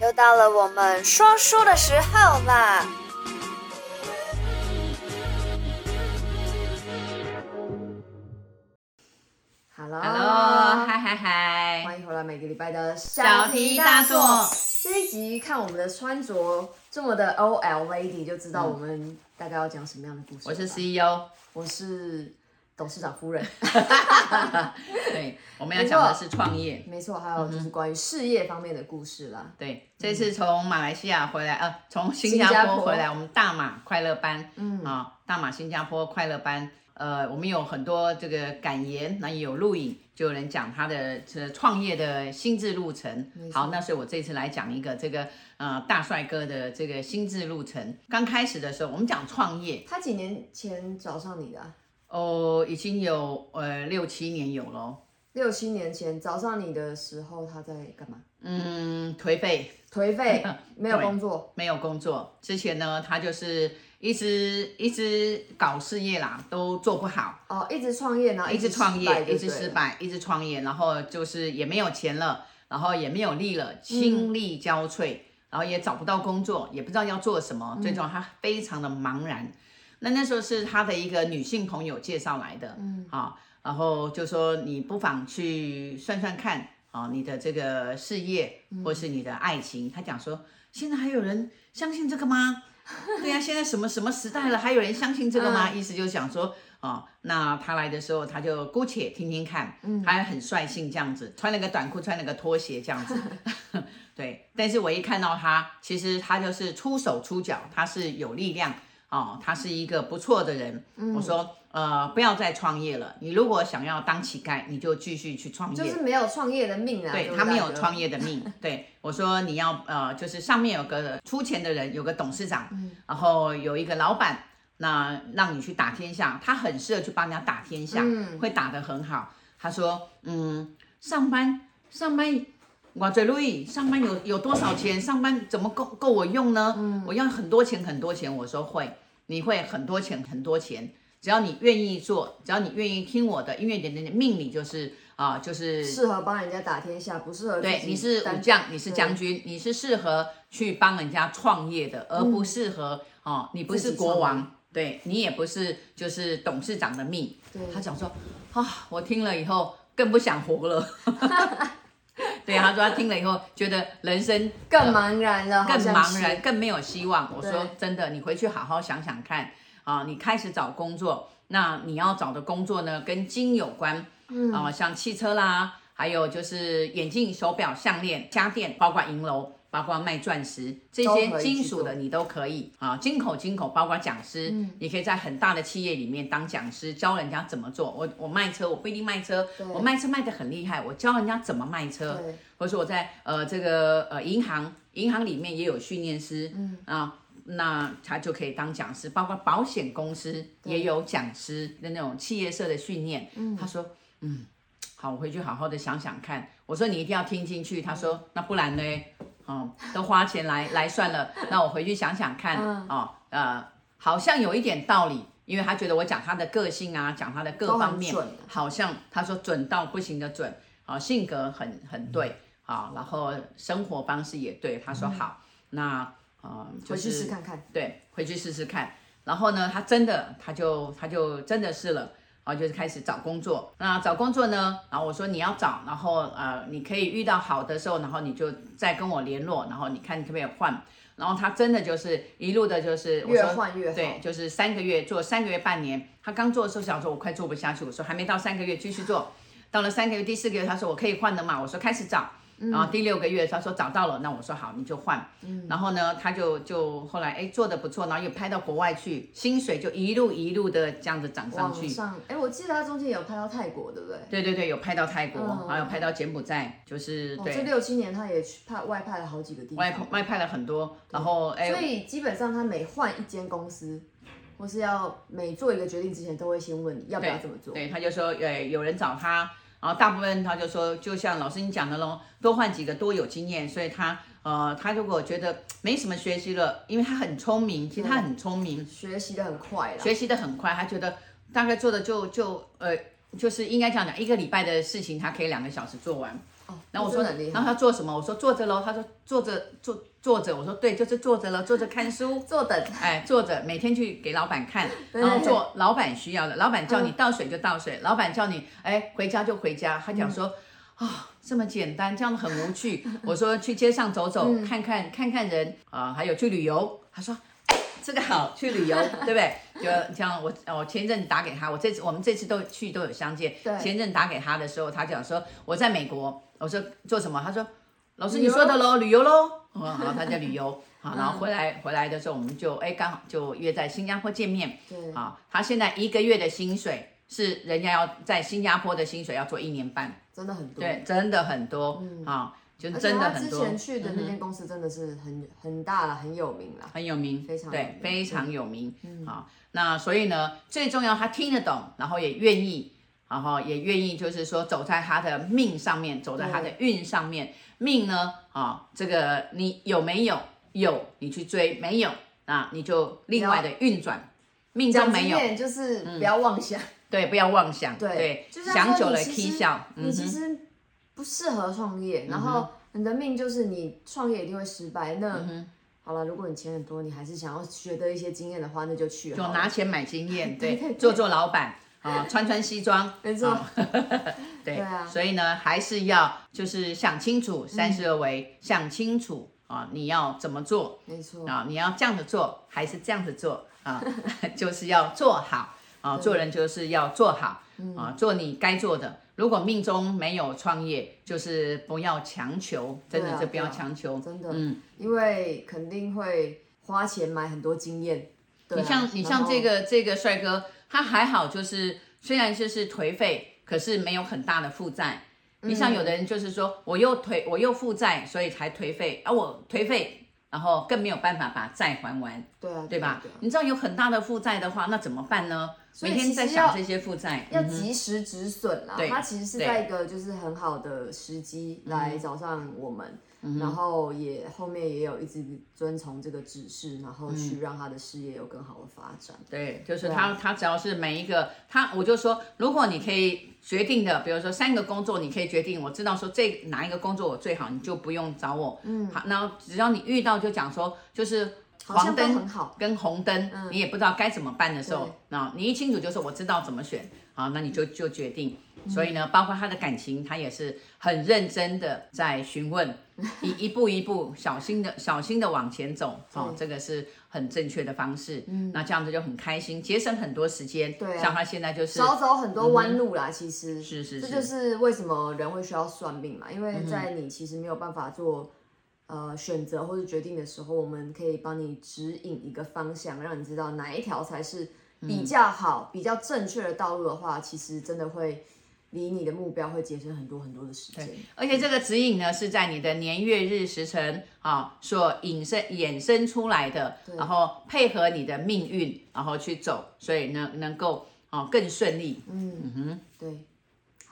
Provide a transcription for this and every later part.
又到了我们说书的时候啦！Hello，嗨嗨嗨，欢迎回来每个礼拜的小题大做。这一集看我们的穿着这么的 OL lady，就知道我们大概要讲什么样的故事。我是 CEO，我是。董事长夫人，对，我们要讲的是创业，没错，还有就是关于事业方面的故事啦。对，这次从马来西亚回来，呃，从新加坡回来，我们大马快乐班，嗯啊，大马新加坡快乐班，呃，我们有很多这个感言，那也有录影，就有人讲他的这创业的心智路程。好，那所以我这次来讲一个这个呃大帅哥的这个心智路程。刚开始的时候，我们讲创业，他几年前找上你的？哦，已经有呃六七年有了。六七年前找上你的时候，他在干嘛？嗯，颓废，颓废，没有工作，没有工作。之前呢，他就是一直一直搞事业啦，都做不好。哦，一直创业，然后一直创业，一直失败，一直创业，然后就是也没有钱了，然后也没有力了，心力交瘁，嗯、然后也找不到工作，也不知道要做什么，最终他非常的茫然。那那时候是他的一个女性朋友介绍来的，嗯，好，然后就说你不妨去算算看，啊，你的这个事业或是你的爱情。他讲说，现在还有人相信这个吗？对呀，现在什么什么时代了，还有人相信这个吗？意思就是想说，啊，那他来的时候，他就姑且听听看，嗯，他还很率性这样子，穿了个短裤，穿了个拖鞋这样子，对。但是我一看到他，其实他就是出手出脚，他是有力量。哦，他是一个不错的人。嗯、我说，呃，不要再创业了。你如果想要当乞丐，你就继续去创业。就是没有创业的命啊。对，他没有创业的命。对，我说你要呃，就是上面有个出钱的人，有个董事长，嗯、然后有一个老板，那让你去打天下，他很适合去帮人家打天下，嗯、会打得很好。他说，嗯，上班上班，我在路易上班有有多少钱？上班怎么够够我用呢？嗯、我要很多钱很多钱。我说会。你会很多钱很多钱，只要你愿意做，只要你愿意听我的，音乐点点的命里就是啊、呃，就是适合帮人家打天下，不适合对，你是武将，你是将军，你是适合去帮人家创业的，而不适合哦、你不是国王，对你也不是就是董事长的命。对他讲说啊，我听了以后更不想活了。对，他说他听了以后觉得人生更茫然了，更茫然，更没有希望。我说真的，你回去好好想想看啊！你开始找工作，那你要找的工作呢，跟金有关，嗯啊，像汽车啦，还有就是眼镜、手表、项链、家电，包括银楼。包括卖钻石这些金属的，你都可以啊。金口金口，包括讲师，嗯、你可以在很大的企业里面当讲师，教人家怎么做。我我卖车，我不一定卖车，我卖车卖得很厉害，我教人家怎么卖车。或者说我在呃这个呃银行，银行里面也有训练师，嗯啊，那他就可以当讲师。包括保险公司也有讲师的那种企业社的训练。嗯，他说嗯好，我回去好好的想想看。我说你一定要听进去。他说、嗯、那不然呢？哦，都花钱来来算了，那我回去想想看，嗯、哦，呃，好像有一点道理，因为他觉得我讲他的个性啊，讲他的各方面，好像他说准到不行的准，啊、哦，性格很很对，啊、然后生活方式也对，他说好，嗯、那，呃，就是回去试看看，对，回去试试看，然后呢，他真的，他就他就真的试了。然后就是开始找工作，那找工作呢？然后我说你要找，然后呃，你可以遇到好的时候，然后你就再跟我联络，然后你看你可不可以换。然后他真的就是一路的，就是越换越好，对，就是三个月做三个月半年。他刚做的时候想说，我快做不下去，我说还没到三个月继续做，到了三个月第四个月，他说我可以换的嘛，我说开始找。然后第六个月，他说找到了，那我说好，你就换。嗯，然后呢，他就就后来哎做的不错，然后又拍到国外去，薪水就一路一路的这样子涨上去。上哎，我记得他中间有拍到泰国，对不对？对对对，有拍到泰国，还有拍到柬埔寨，就是对。这六七年他也去派外派了好几个地方。外外派了很多，然后哎。所以基本上他每换一间公司，或是要每做一个决定之前，都会先问你要不要这么做。对，他就说哎，有人找他。然后大部分他就说，就像老师你讲的喽，多换几个多有经验，所以他呃，他如果觉得没什么学习了，因为他很聪明，其实他很聪明，学习的很快，学习的很快，他觉得大概做的就就呃，就是应该这样讲，一个礼拜的事情他可以两个小时做完。哦，然后我说，然后他做什么？我说坐着喽。他说坐着坐坐着。我说对，就是坐着喽，坐着看书，坐等。哎，坐着，每天去给老板看，然后做老板需要的。老板叫你倒水就倒水，老板叫你哎回家就回家。他讲说啊，这么简单，这样很无趣。我说去街上走走，看看看看人啊，还有去旅游。他说。这个好，去旅游，对不对？就像我，我前一阵打给他，我这次我们这次都去都有相见。对。前一阵打给他的时候，他讲说我在美国，我说做什么？他说老师你说的喽，旅游喽。嗯，好，他在旅游。好，然后回来回来的时候，我们就哎刚好就约在新加坡见面。对。啊，他现在一个月的薪水是人家要在新加坡的薪水要做一年半，真的很多。对，真的很多。嗯。啊。就真的很多。之前去的那间公司真的是很、嗯、很大了，很有名了，很有名，非常对，非常有名。嗯，好，那所以呢，最重要他听得懂，然后也愿意，然后也愿意，就是说走在他的命上面，走在他的运上面。命呢，啊，这个你有没有？有，你去追；没有，啊，你就另外的运转。命中没有，就是不要妄想。对，不要妄想。对，想久了啼笑。你其实。不适合创业，然后你的命就是你创业一定会失败。那、嗯、好了，如果你钱很多，你还是想要学得一些经验的话，那就去。就拿钱买经验，对，对对对做做老板啊，穿穿西装，没错。对，对啊，所以呢，还是要就是想清楚三十而为，想清楚啊，你要怎么做？没错啊，你要这样子做还是这样子做啊？就是要做好啊，做人就是要做好啊，做你该做的。如果命中没有创业，就是不要强求，真的就不要强求，真的，嗯，因为肯定会花钱买很多经验。你像你像这个这个帅哥，他还好，就是虽然就是颓废，可是没有很大的负债。你像有的人就是说，我又颓我又负债，所以才颓废，而我颓废，然后更没有办法把债还完，对啊，对吧？你知道有很大的负债的话，那怎么办呢？每天在想这些负债，要及时止损啦。他其实是在一个就是很好的时机来找上我们，然后也后面也有一直遵从这个指示，然后去让他的事业有更好的发展。对，就是他他只要是每一个他，我就说，如果你可以决定的，比如说三个工作，你可以决定，我知道说这哪一个工作我最好，你就不用找我。嗯，好，然后只要你遇到就讲说，就是。黄灯跟红灯，你也不知道该怎么办的时候，那你一清楚就是我知道怎么选，好，那你就就决定。所以呢，包括他的感情，他也是很认真的在询问，一一步一步小心的小心的往前走，哦，这个是很正确的方式。嗯，那这样子就很开心，节省很多时间。对，像他现在就是少走很多弯路啦。其实是是，这就是为什么人会需要算命嘛，因为在你其实没有办法做。呃，选择或者决定的时候，我们可以帮你指引一个方向，让你知道哪一条才是比较好、嗯、比较正确的道路的话，其实真的会离你的目标会节省很多很多的时间。而且这个指引呢，是在你的年月日时辰啊所引申衍生出来的，然后配合你的命运，然后去走，所以呢能够啊更顺利。嗯嗯哼，对。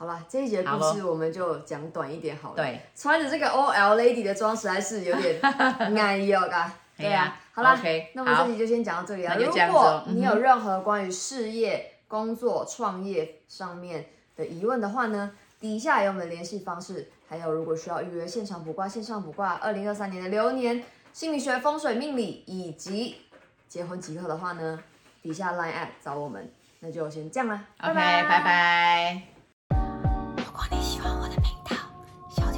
好了，这一节故事我们就讲短一点好了。对，穿着这个 OL lady 的装实在是有点 难以哦，嘎。对呀，好了，那么这集就先讲到这里啊。如果你有任何关于事业、工作、创业上面的疑问的话呢，底下有我们的联系方式，还有如果需要预约现场卜卦、线上卜卦，二零二三年的流年、心理学、风水命理以及结婚吉课的话呢，底下 line app 找我们。那就先这样了，OK，拜拜。